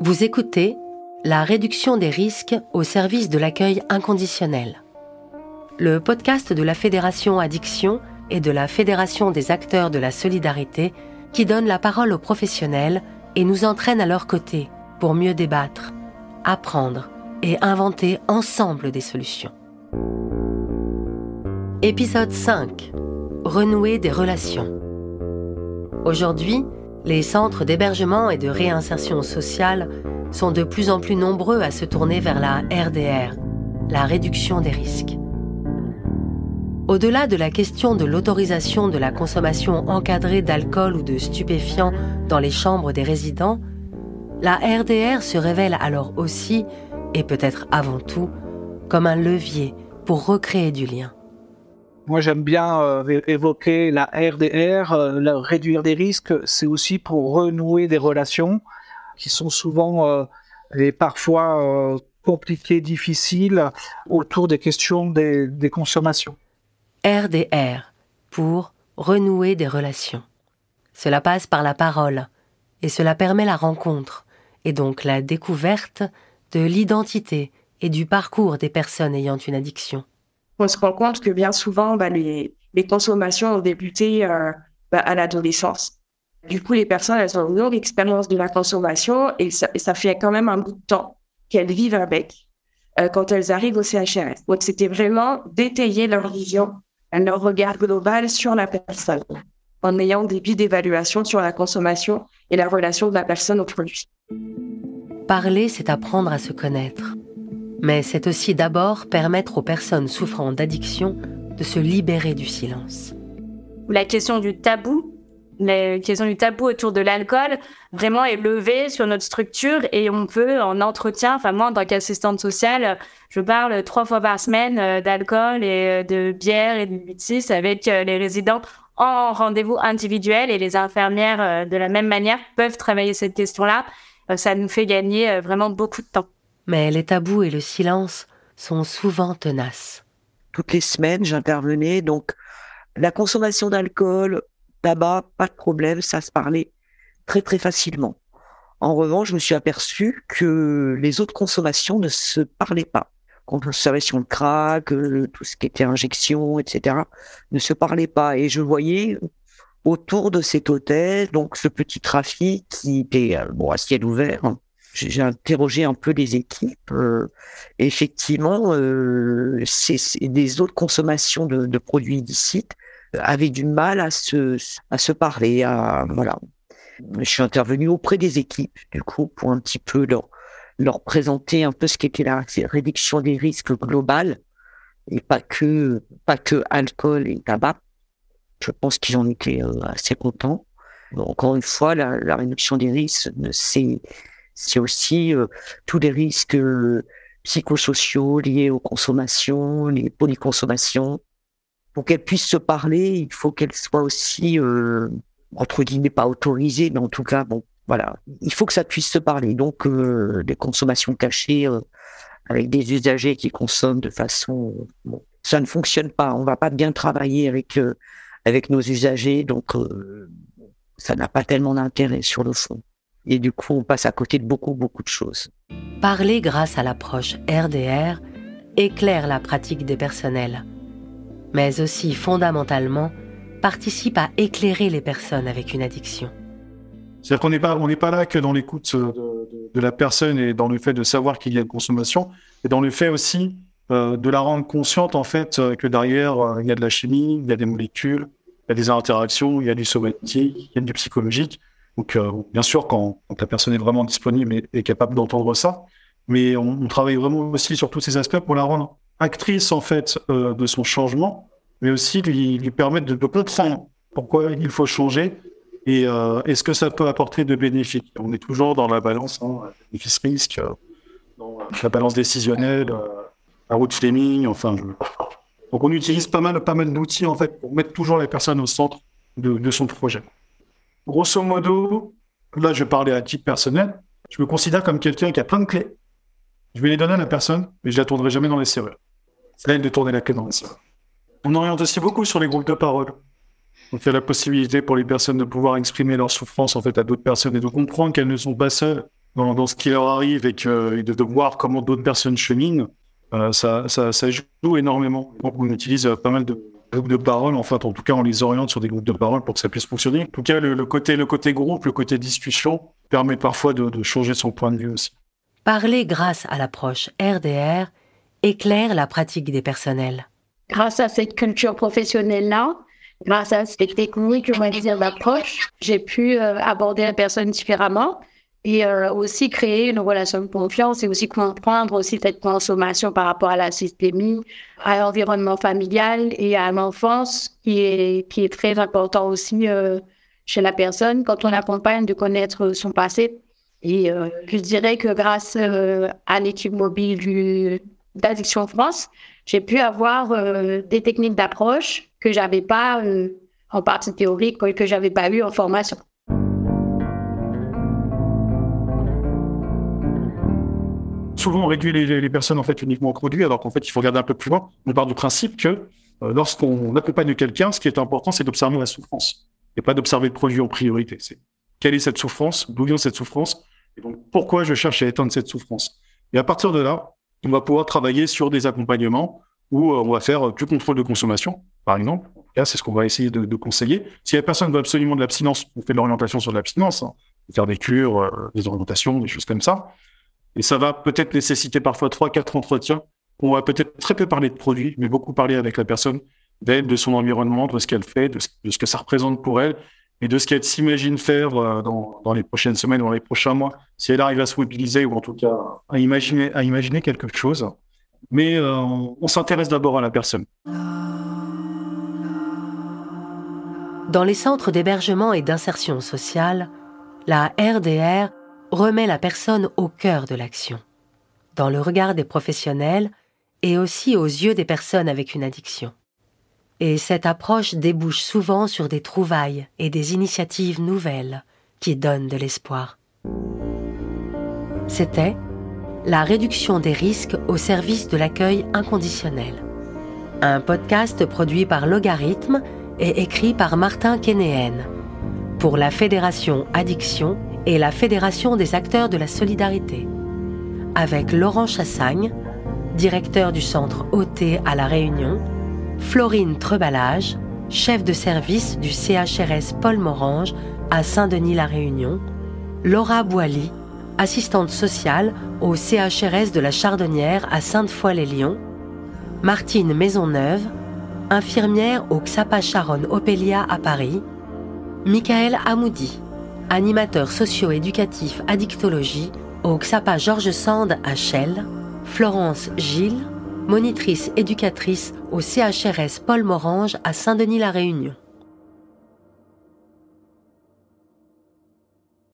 Vous écoutez La réduction des risques au service de l'accueil inconditionnel. Le podcast de la Fédération Addiction et de la Fédération des acteurs de la solidarité qui donne la parole aux professionnels et nous entraîne à leur côté pour mieux débattre, apprendre et inventer ensemble des solutions. Épisode 5. Renouer des relations. Aujourd'hui, les centres d'hébergement et de réinsertion sociale sont de plus en plus nombreux à se tourner vers la RDR, la réduction des risques. Au-delà de la question de l'autorisation de la consommation encadrée d'alcool ou de stupéfiants dans les chambres des résidents, la RDR se révèle alors aussi, et peut-être avant tout, comme un levier pour recréer du lien. Moi, j'aime bien euh, évoquer la RDR, euh, réduire des risques, c'est aussi pour renouer des relations qui sont souvent euh, et parfois compliquées, difficiles autour des questions des, des consommations. RDR, pour renouer des relations. Cela passe par la parole, et cela permet la rencontre, et donc la découverte de l'identité et du parcours des personnes ayant une addiction on se rend compte que bien souvent, bah, les, les consommations ont débuté euh, bah, à l'adolescence. Du coup, les personnes, elles ont une longue expérience de la consommation et ça, ça, fait quand même un bout de temps qu'elles vivent avec euh, quand elles arrivent au CHRS. Donc, c'était vraiment d'étayer leur vision, leur regard global sur la personne en ayant des billes d'évaluation sur la consommation et la relation de la personne au produit. Parler, c'est apprendre à se connaître mais c'est aussi d'abord permettre aux personnes souffrant d'addiction de se libérer du silence. La question du tabou, la question du tabou autour de l'alcool, vraiment est levée sur notre structure et on peut en entretien, enfin moi en tant qu'assistante sociale, je parle trois fois par semaine euh, d'alcool et euh, de bière et de mutis avec euh, les résidents en rendez-vous individuel et les infirmières de la même manière peuvent travailler cette question-là. Ça nous fait gagner vraiment beaucoup de temps mais les tabous et le silence sont souvent tenaces. Toutes les semaines, j'intervenais, donc la consommation d'alcool, tabac, pas de problème, ça se parlait très très facilement. En revanche, je me suis aperçu que les autres consommations ne se parlaient pas. Quand on savait sur le crack, tout ce qui était injection, etc., ne se parlait pas. Et je voyais autour de cet hôtel, donc ce petit trafic qui était euh, bon, à ciel ouvert, hein, j'ai interrogé un peu les équipes. Euh, effectivement, euh, c'est des autres consommations de, de, produits illicites avaient du mal à se à se parler. À, voilà. Je suis intervenu auprès des équipes du coup pour un petit peu leur leur présenter un peu ce qu'était la réduction des risques globale et pas que pas que alcool et tabac. Je pense qu'ils en étaient euh, assez contents. Encore une fois, la, la réduction des risques, c'est c'est aussi euh, tous les risques euh, psychosociaux liés aux consommations, les polyconsommations. Pour qu'elles puissent se parler, il faut qu'elles soient aussi, euh, entre guillemets, pas autorisées, mais en tout cas, bon, voilà, il faut que ça puisse se parler. Donc, des consommations cachées avec des usagers qui consomment de façon, bon, ça ne fonctionne pas. On va pas bien travailler avec avec nos usagers, donc ça n'a pas tellement d'intérêt sur le fond et du coup on passe à côté de beaucoup beaucoup de choses. Parler grâce à l'approche RDR éclaire la pratique des personnels, mais aussi fondamentalement participe à éclairer les personnes avec une addiction. C'est-à-dire qu'on n'est pas, on n'est pas là que dans l'écoute de, de, la personne et dans le fait de savoir qu'il y a une consommation, et dans le fait aussi euh, de la rendre consciente en fait euh, que derrière euh, il y a de la chimie, il y a des molécules, il y a des interactions, il y a du somatique, il y a du psychologique. Donc, euh, bien sûr, quand, la personne est vraiment disponible et, capable d'entendre ça, mais on, travaille vraiment aussi sur tous ces aspects pour la rendre actrice en fait euh, de son changement, mais aussi lui, lui permettre de, de comprendre pourquoi il faut changer et euh, est-ce que ça peut apporter de bénéfices. On est toujours dans la balance hein, bénéfice-risque, dans la balance décisionnelle, la route fleming, enfin. Donc on utilise pas mal, pas mal d'outils en fait pour mettre toujours les personnes au centre de, de son projet. Grosso modo, là, je parler à titre personnel. Je me considère comme quelqu'un qui a plein de clés. Je vais les donner à la personne, mais je la tournerai jamais dans les serrures. C'est elle de tourner la clé dans les serrures. On oriente aussi beaucoup sur les groupes de parole. On fait la possibilité pour les personnes de pouvoir exprimer leur souffrance en fait à d'autres personnes et de comprendre qu'elles ne sont pas seules dans, ce qui leur arrive et, que, et de, voir comment d'autres personnes cheminent, euh, ça, ça, ça, joue énormément. On utilise pas mal de groupes de parole. En fait, en tout cas, on les oriente sur des groupes de parole pour que ça puisse fonctionner. En tout cas, le, le côté, le côté groupe, le côté discussion permet parfois de, de changer son point de vue aussi. Parler grâce à l'approche RDR éclaire la pratique des personnels. Grâce à cette culture professionnelle-là, grâce à ces techniques, on va dire, d'approche, j'ai pu euh, aborder la personne différemment et euh, aussi créer une relation de confiance et aussi comprendre aussi cette consommation par rapport à la systémie, à l'environnement familial et à l'enfance qui est, qui est très important aussi euh, chez la personne quand on accompagne de connaître son passé. Et euh, je dirais que grâce euh, à l'équipe mobile du, d'Addiction France, j'ai pu avoir euh, des techniques d'approche que j'avais pas euh, en partie théorique, que j'avais pas eu en formation. Souvent, on réduit les, personnes en fait uniquement au produit, alors qu'en fait, il faut regarder un peu plus loin. On part du principe que euh, lorsqu'on accompagne quelqu'un, ce qui est important, c'est d'observer la souffrance et pas d'observer le produit en priorité. C'est quelle est cette souffrance, d'où vient cette souffrance, et donc pourquoi je cherche à éteindre cette souffrance. Et à partir de là, on va pouvoir travailler sur des accompagnements où euh, on va faire du contrôle de consommation, par exemple. Là, c'est ce qu'on va essayer de, de, conseiller. Si la personne veut absolument de l'abstinence, on fait de l'orientation sur l'abstinence, hein. faire des cures, euh, des orientations, des choses comme ça. Et ça va peut-être nécessiter parfois trois, quatre entretiens. On va peut-être très peu parler de produits, mais beaucoup parler avec la personne, d'elle, de son environnement, de ce qu'elle fait, de ce, que ça représente pour elle, et de ce qu'elle s'imagine faire euh, dans, les prochaines semaines ou dans les prochains mois, si elle arrive à se mobiliser ou en tout cas à imaginer, à imaginer quelque chose. Mais euh, on s'intéresse d'abord à la personne. Dans les centres d'hébergement et d'insertion sociale, la RDR remet la personne au cœur de l'action, dans le regard des professionnels et aussi aux yeux des personnes avec une addiction. Et cette approche débouche souvent sur des trouvailles et des initiatives nouvelles qui donnent de l'espoir. C'était La réduction des risques au service de l'accueil inconditionnel. Un podcast produit par Logarithme et écrit par Martin Kénéen pour la Fédération Addiction et la Fédération des acteurs de la solidarité. Avec Laurent Chassagne, directeur du centre OT à La Réunion, Florine Trebalage, chef de service du CHRS Paul Morange à Saint-Denis-la Réunion, Laura Boily, assistante sociale au CHRS de la Chardonnière à Sainte-Foy-les-Lyons, Martine Maisonneuve, infirmière au XAPA Charonne Opélia à Paris, Michael Amoudi, animateur socio-éducatif addictologie au XAPA Georges Sand à Chelles, Florence Gilles, monitrice éducatrice au CHRS Paul Morange à Saint-Denis-la-Réunion.